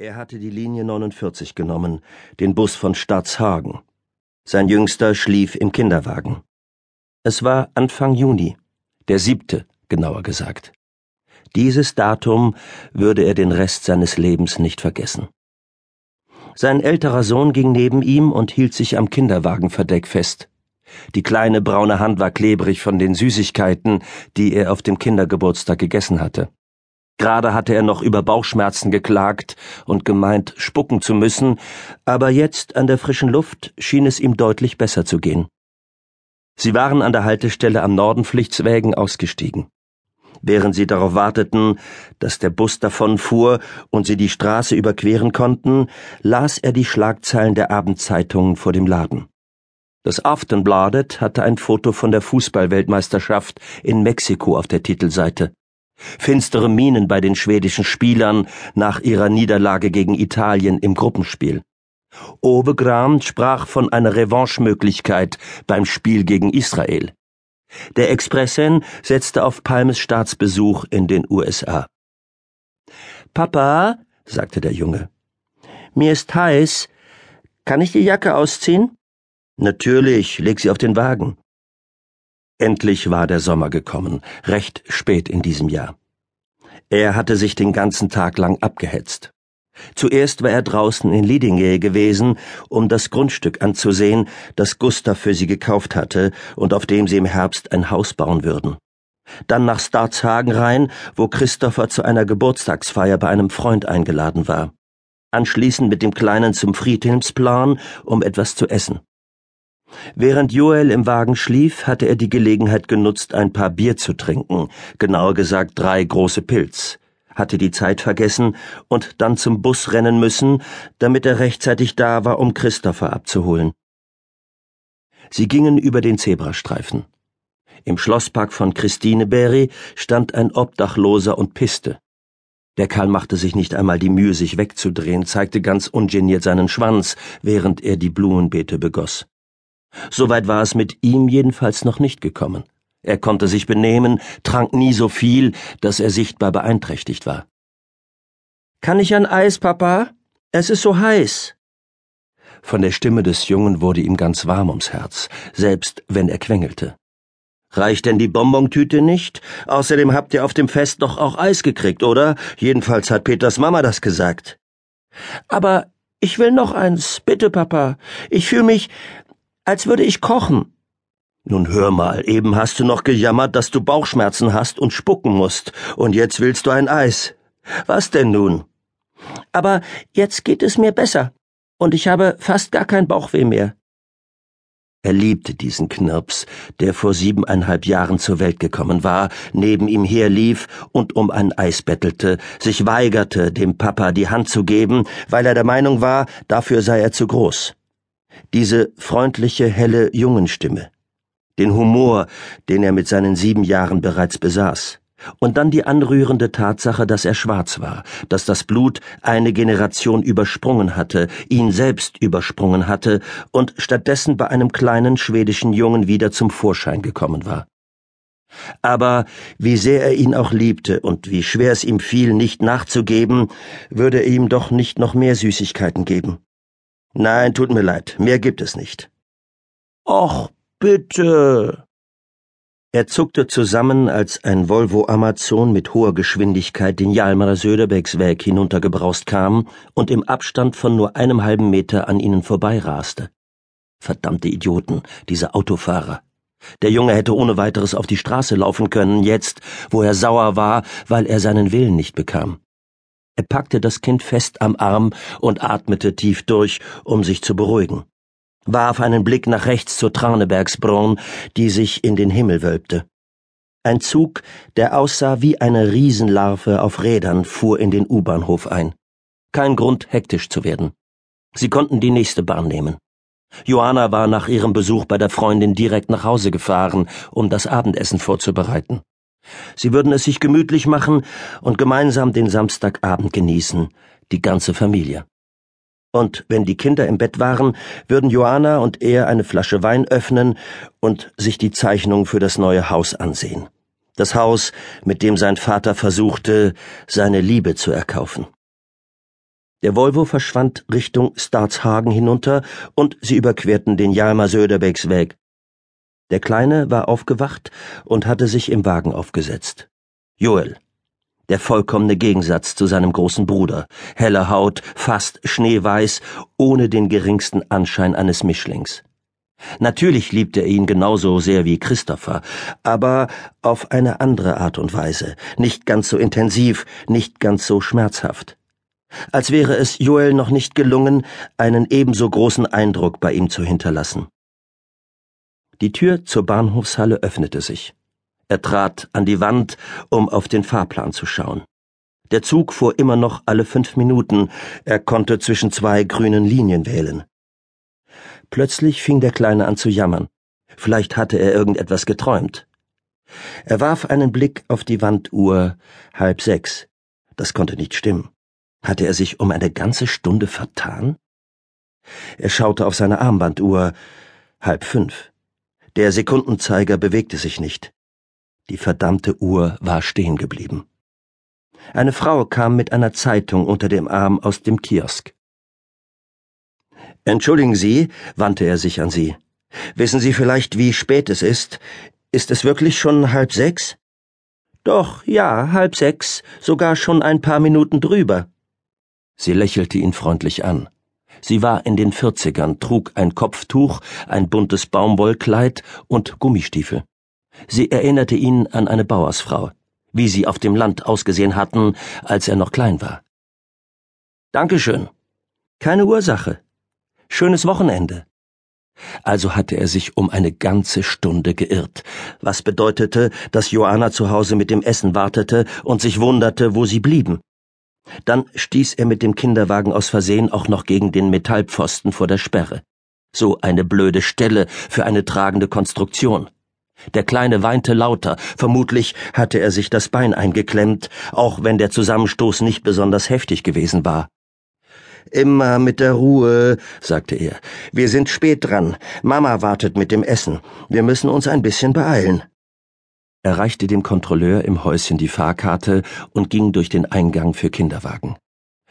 Er hatte die Linie 49 genommen, den Bus von Staatshagen. Sein Jüngster schlief im Kinderwagen. Es war Anfang Juni, der siebte, genauer gesagt. Dieses Datum würde er den Rest seines Lebens nicht vergessen. Sein älterer Sohn ging neben ihm und hielt sich am Kinderwagenverdeck fest. Die kleine braune Hand war klebrig von den Süßigkeiten, die er auf dem Kindergeburtstag gegessen hatte. Gerade hatte er noch über Bauchschmerzen geklagt und gemeint, spucken zu müssen, aber jetzt an der frischen Luft schien es ihm deutlich besser zu gehen. Sie waren an der Haltestelle am Nordenpflichtswägen ausgestiegen. Während sie darauf warteten, dass der Bus davonfuhr und sie die Straße überqueren konnten, las er die Schlagzeilen der Abendzeitungen vor dem Laden. Das Aftenbladet hatte ein Foto von der Fußballweltmeisterschaft in Mexiko auf der Titelseite. Finstere Mienen bei den schwedischen Spielern nach ihrer Niederlage gegen Italien im Gruppenspiel. Obegram sprach von einer Revanchemöglichkeit beim Spiel gegen Israel. Der Expressen setzte auf Palmes Staatsbesuch in den USA. Papa, sagte der Junge, mir ist heiß. Kann ich die Jacke ausziehen? Natürlich, leg sie auf den Wagen. Endlich war der Sommer gekommen, recht spät in diesem Jahr. Er hatte sich den ganzen Tag lang abgehetzt. Zuerst war er draußen in Lidingö gewesen, um das Grundstück anzusehen, das Gustav für sie gekauft hatte und auf dem sie im Herbst ein Haus bauen würden. Dann nach Starzhagen rein, wo Christopher zu einer Geburtstagsfeier bei einem Freund eingeladen war. Anschließend mit dem Kleinen zum Friedhilmsplan, um etwas zu essen. Während Joel im Wagen schlief, hatte er die Gelegenheit genutzt, ein paar Bier zu trinken, genauer gesagt drei große Pilz, hatte die Zeit vergessen und dann zum Bus rennen müssen, damit er rechtzeitig da war, um Christopher abzuholen. Sie gingen über den Zebrastreifen. Im Schlosspark von Christine Berry stand ein Obdachloser und piste. Der Kerl machte sich nicht einmal die Mühe, sich wegzudrehen, zeigte ganz ungeniert seinen Schwanz, während er die Blumenbeete begoss. Soweit war es mit ihm jedenfalls noch nicht gekommen. Er konnte sich benehmen, trank nie so viel, dass er sichtbar beeinträchtigt war. Kann ich ein Eis, Papa? Es ist so heiß. Von der Stimme des Jungen wurde ihm ganz warm ums Herz, selbst wenn er quengelte. Reicht denn die Bonbontüte nicht? Außerdem habt ihr auf dem Fest doch auch Eis gekriegt, oder? Jedenfalls hat Peters Mama das gesagt. Aber ich will noch eins, bitte, Papa. Ich fühle mich, als würde ich kochen. Nun hör mal, eben hast du noch gejammert, dass du Bauchschmerzen hast und spucken musst, und jetzt willst du ein Eis. Was denn nun? Aber jetzt geht es mir besser, und ich habe fast gar kein Bauchweh mehr. Er liebte diesen Knirps, der vor siebeneinhalb Jahren zur Welt gekommen war, neben ihm herlief und um ein Eis bettelte, sich weigerte, dem Papa die Hand zu geben, weil er der Meinung war, dafür sei er zu groß diese freundliche, helle Jungenstimme, den Humor, den er mit seinen sieben Jahren bereits besaß, und dann die anrührende Tatsache, dass er schwarz war, dass das Blut eine Generation übersprungen hatte, ihn selbst übersprungen hatte und stattdessen bei einem kleinen schwedischen Jungen wieder zum Vorschein gekommen war. Aber wie sehr er ihn auch liebte und wie schwer es ihm fiel, nicht nachzugeben, würde er ihm doch nicht noch mehr Süßigkeiten geben. Nein, tut mir leid, mehr gibt es nicht. Och, bitte. Er zuckte zusammen, als ein Volvo Amazon mit hoher Geschwindigkeit den Jalmarer Söderbergsweg hinuntergebraust kam und im Abstand von nur einem halben Meter an ihnen vorbeiraste. Verdammte Idioten, diese Autofahrer. Der Junge hätte ohne weiteres auf die Straße laufen können, jetzt, wo er sauer war, weil er seinen Willen nicht bekam. Er packte das Kind fest am Arm und atmete tief durch, um sich zu beruhigen, warf einen Blick nach rechts zur Tranebergsbronn, die sich in den Himmel wölbte. Ein Zug, der aussah wie eine Riesenlarve auf Rädern, fuhr in den U-Bahnhof ein. Kein Grund, hektisch zu werden. Sie konnten die nächste Bahn nehmen. Johanna war nach ihrem Besuch bei der Freundin direkt nach Hause gefahren, um das Abendessen vorzubereiten. Sie würden es sich gemütlich machen und gemeinsam den Samstagabend genießen, die ganze Familie. Und wenn die Kinder im Bett waren, würden Joanna und er eine Flasche Wein öffnen und sich die Zeichnung für das neue Haus ansehen. Das Haus, mit dem sein Vater versuchte, seine Liebe zu erkaufen. Der Volvo verschwand Richtung Staatshagen hinunter und sie überquerten den Jalmar Söderbergs Weg. Der Kleine war aufgewacht und hatte sich im Wagen aufgesetzt. Joel. Der vollkommene Gegensatz zu seinem großen Bruder. Helle Haut, fast schneeweiß, ohne den geringsten Anschein eines Mischlings. Natürlich liebte er ihn genauso sehr wie Christopher, aber auf eine andere Art und Weise, nicht ganz so intensiv, nicht ganz so schmerzhaft als wäre es Joel noch nicht gelungen, einen ebenso großen Eindruck bei ihm zu hinterlassen. Die Tür zur Bahnhofshalle öffnete sich. Er trat an die Wand, um auf den Fahrplan zu schauen. Der Zug fuhr immer noch alle fünf Minuten, er konnte zwischen zwei grünen Linien wählen. Plötzlich fing der Kleine an zu jammern. Vielleicht hatte er irgendetwas geträumt. Er warf einen Blick auf die Wanduhr halb sechs. Das konnte nicht stimmen. Hatte er sich um eine ganze Stunde vertan? Er schaute auf seine Armbanduhr. Halb fünf. Der Sekundenzeiger bewegte sich nicht. Die verdammte Uhr war stehen geblieben. Eine Frau kam mit einer Zeitung unter dem Arm aus dem Kiosk. Entschuldigen Sie, wandte er sich an sie. Wissen Sie vielleicht, wie spät es ist? Ist es wirklich schon halb sechs? Doch, ja, halb sechs, sogar schon ein paar Minuten drüber. Sie lächelte ihn freundlich an. Sie war in den Vierzigern, trug ein Kopftuch, ein buntes Baumwollkleid und Gummistiefel. Sie erinnerte ihn an eine Bauersfrau, wie sie auf dem Land ausgesehen hatten, als er noch klein war. Dankeschön. Keine Ursache. Schönes Wochenende. Also hatte er sich um eine ganze Stunde geirrt, was bedeutete, dass Joanna zu Hause mit dem Essen wartete und sich wunderte, wo sie blieben. Dann stieß er mit dem Kinderwagen aus Versehen auch noch gegen den Metallpfosten vor der Sperre. So eine blöde Stelle für eine tragende Konstruktion. Der Kleine weinte lauter, vermutlich hatte er sich das Bein eingeklemmt, auch wenn der Zusammenstoß nicht besonders heftig gewesen war. Immer mit der Ruhe, sagte er. Wir sind spät dran. Mama wartet mit dem Essen. Wir müssen uns ein bisschen beeilen. Er reichte dem Kontrolleur im Häuschen die Fahrkarte und ging durch den Eingang für Kinderwagen.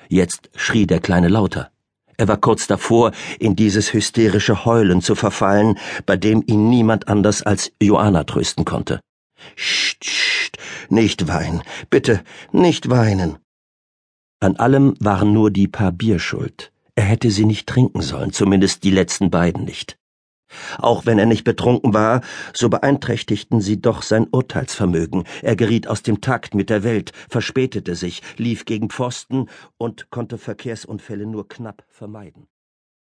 Jetzt schrie der Kleine lauter. Er war kurz davor, in dieses hysterische Heulen zu verfallen, bei dem ihn niemand anders als Joanna trösten konnte. Scht, scht, nicht weinen, bitte, nicht weinen. An allem waren nur die paar Bier schuld. Er hätte sie nicht trinken sollen, zumindest die letzten beiden nicht. Auch wenn er nicht betrunken war, so beeinträchtigten sie doch sein Urteilsvermögen. Er geriet aus dem Takt mit der Welt, verspätete sich, lief gegen Pfosten und konnte Verkehrsunfälle nur knapp vermeiden.